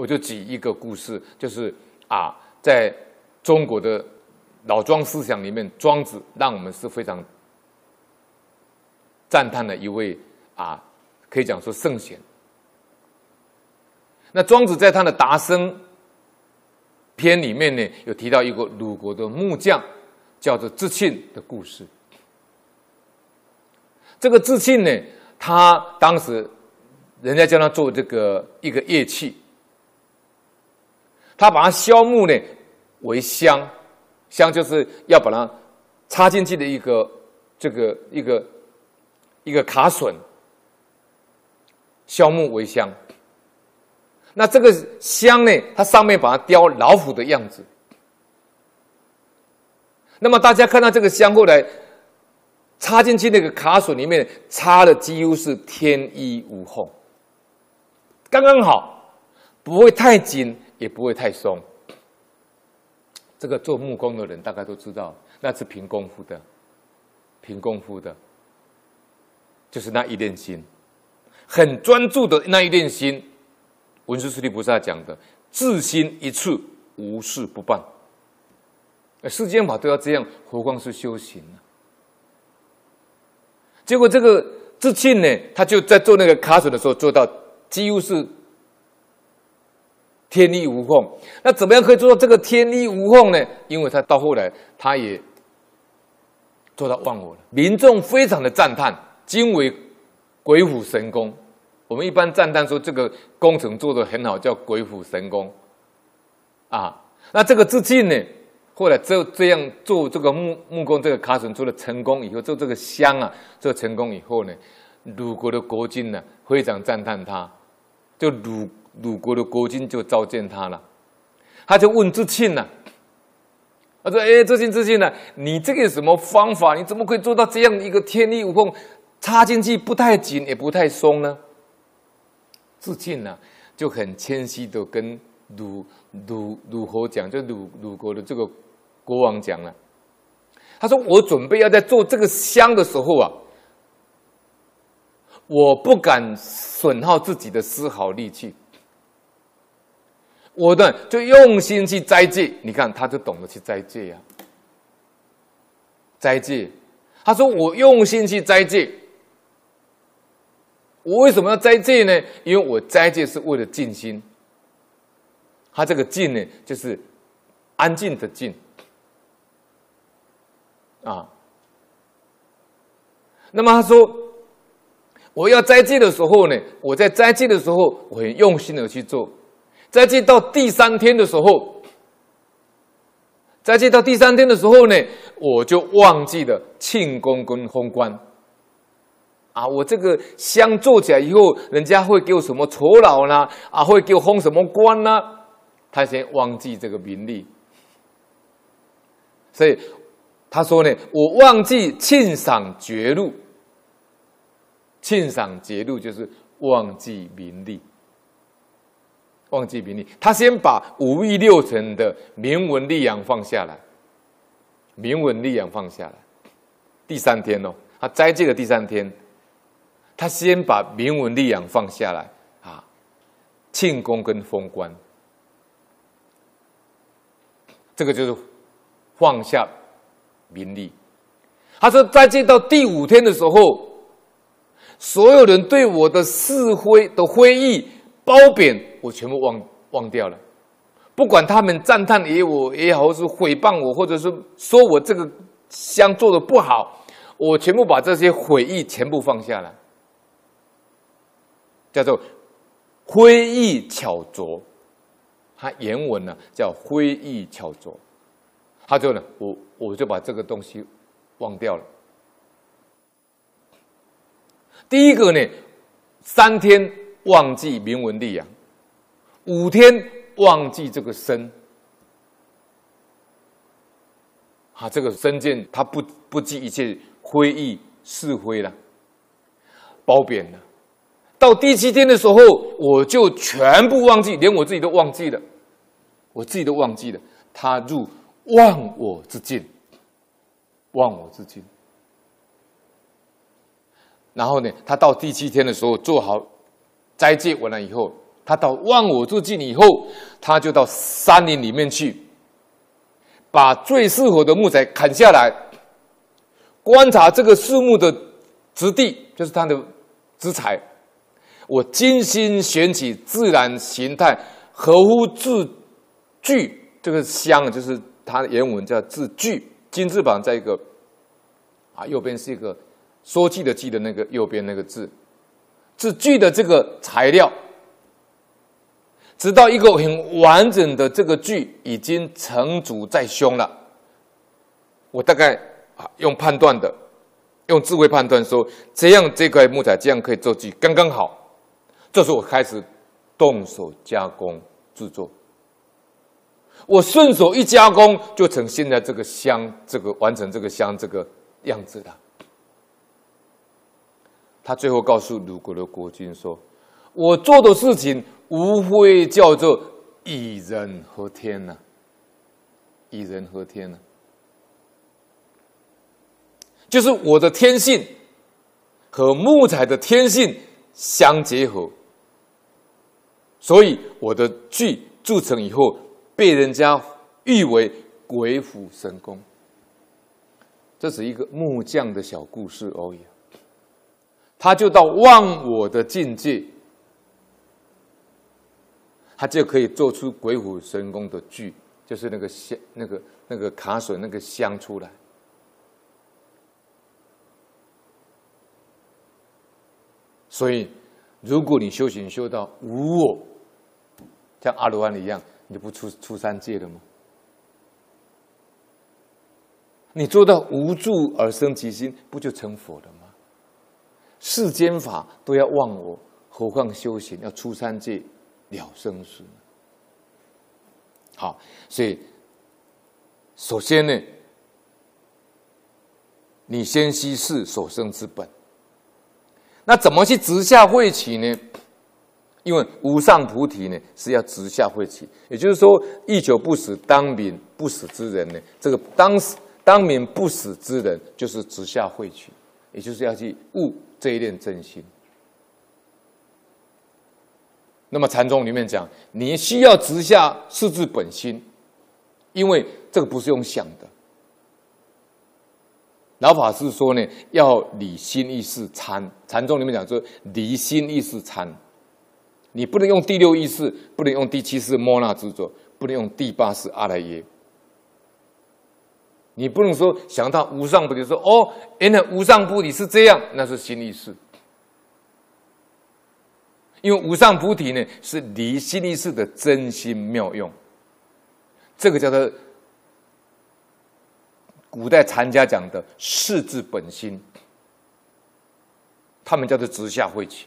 我就举一个故事，就是啊，在中国的老庄思想里面，庄子让我们是非常赞叹的一位啊，可以讲说圣贤。那庄子在他的《达生》篇里面呢，有提到一个鲁国的木匠，叫做智庆的故事。这个智庆呢，他当时人家叫他做这个一个乐器，他把它削木呢为香，香就是要把它插进去的一个这个一个一个卡榫，削木为香。那这个香呢，它上面把它雕老虎的样子。那么大家看到这个香后来插进去那个卡榫里面，插的几乎是天衣无缝，刚刚好，不会太紧，也不会太松。这个做木工的人大概都知道，那是凭功夫的，凭功夫的，就是那一念心，很专注的那一念心。文殊师利菩萨讲的“自心一处，无事不办”，世间法都要这样，何况是修行呢？结果这个自庆呢，他就在做那个卡榫的时候，做到几乎是天衣无缝。那怎么样可以做到这个天衣无缝呢？因为他到后来，他也做到忘我了，民众非常的赞叹，惊为鬼斧神工。我们一般赞叹说这个工程做得很好，叫鬼斧神工，啊，那这个智庆呢，后来这这样做这个木木工这个卡榫做的成功以后，做这个箱啊，做成功以后呢，鲁国的国君呢非常赞叹他，就鲁鲁国的国君就召见他了，他就问智庆呢，他说：“哎，智庆智庆呢，你这个有什么方法？你怎么可以做到这样一个天衣无缝，插进去不太紧也不太松呢？”自庆呢，就很谦虚的跟鲁鲁鲁侯讲，就鲁鲁国的这个国王讲了。他说：“我准备要在做这个香的时候啊，我不敢损耗自己的丝毫力气，我的就用心去斋戒。你看，他就懂得去斋戒呀，斋戒。他说：我用心去斋戒。”我为什么要斋戒呢？因为我斋戒是为了静心。他这个静呢，就是安静的静啊。那么他说，我要斋戒的时候呢，我在斋戒的时候，我很用心的去做。斋戒到第三天的时候，斋戒到第三天的时候呢，我就忘记了庆功跟封官。啊，我这个香做起来以后，人家会给我什么酬劳呢？啊，会给我封什么官呢？他先忘记这个名利，所以他说呢，我忘记庆赏绝禄，庆赏绝路就是忘记名利，忘记名利。他先把五欲六尘的名闻利养放下来，名闻利养放下来。第三天哦，他斋戒的第三天。他先把名闻利养放下来啊，庆功跟封官，这个就是放下名利。他说，在这到第五天的时候，所有人对我的是非的非议褒贬，我全部忘忘掉了。不管他们赞叹也我也好，或是诽谤我，或者是说我这个香做的不好，我全部把这些悔意全部放下了。叫做非议巧拙，他原文呢叫非议巧拙，他就呢，我我就把这个东西忘掉了。第一个呢，三天忘记名闻利养，五天忘记这个身，啊，这个身见他不不计一切非议是非了，褒贬了。到第七天的时候，我就全部忘记，连我自己都忘记了，我自己都忘记了。他入忘我之境，忘我之境。然后呢，他到第七天的时候做好斋戒完了以后，他到忘我之境以后，他就到山林里面去，把最适合的木材砍下来，观察这个树木的质地，就是它的质材。我精心选取自然形态，合乎字句。这个香就是它的原文叫字句，金字旁在一个啊，右边是一个说记的记的那个右边那个字，字句的这个材料。直到一个很完整的这个锯已经成组在胸了，我大概啊用判断的，用智慧判断说，这样这块木材这样可以做锯刚刚好，这时候我开始动手加工制作，我顺手一加工就成现在这个香，这个完成这个香这个样子了。他最后告诉鲁国的国君说：“我做的事情。”无非叫做以人合天呐、以人合天呐、就是我的天性和木材的天性相结合，所以我的锯铸成以后，被人家誉为鬼斧神工。这是一个木匠的小故事而已，他就到忘我的境界。他就可以做出鬼斧神工的锯，就是那个香、那个那个卡榫、那个香出来。所以，如果你修行修到无我，像阿罗汉一样，你就不出出三界了吗？你做到无住而生其心，不就成佛了吗？世间法都要忘我，何况修行要出三界？了生死。好，所以首先呢，你先稀释所生之本。那怎么去直下会起呢？因为无上菩提呢是要直下会起，也就是说，欲求不死，当名不死之人呢，这个当当名不死之人就是直下会起，也就是要去悟这一念真心。那么禅宗里面讲，你需要直下四字本心，因为这个不是用想的。老法师说呢，要离心意识参。禅宗里面讲说，离心意识参，你不能用第六意识，不能用第七识摩那执着，不能用第八识阿赖耶。你不能说想到无上菩提说，说哦，原来无上菩提是这样，那是心意识。因为无上菩提呢，是离心力识的真心妙用，这个叫做古代禅家讲的世字本心，他们叫做直下慧起。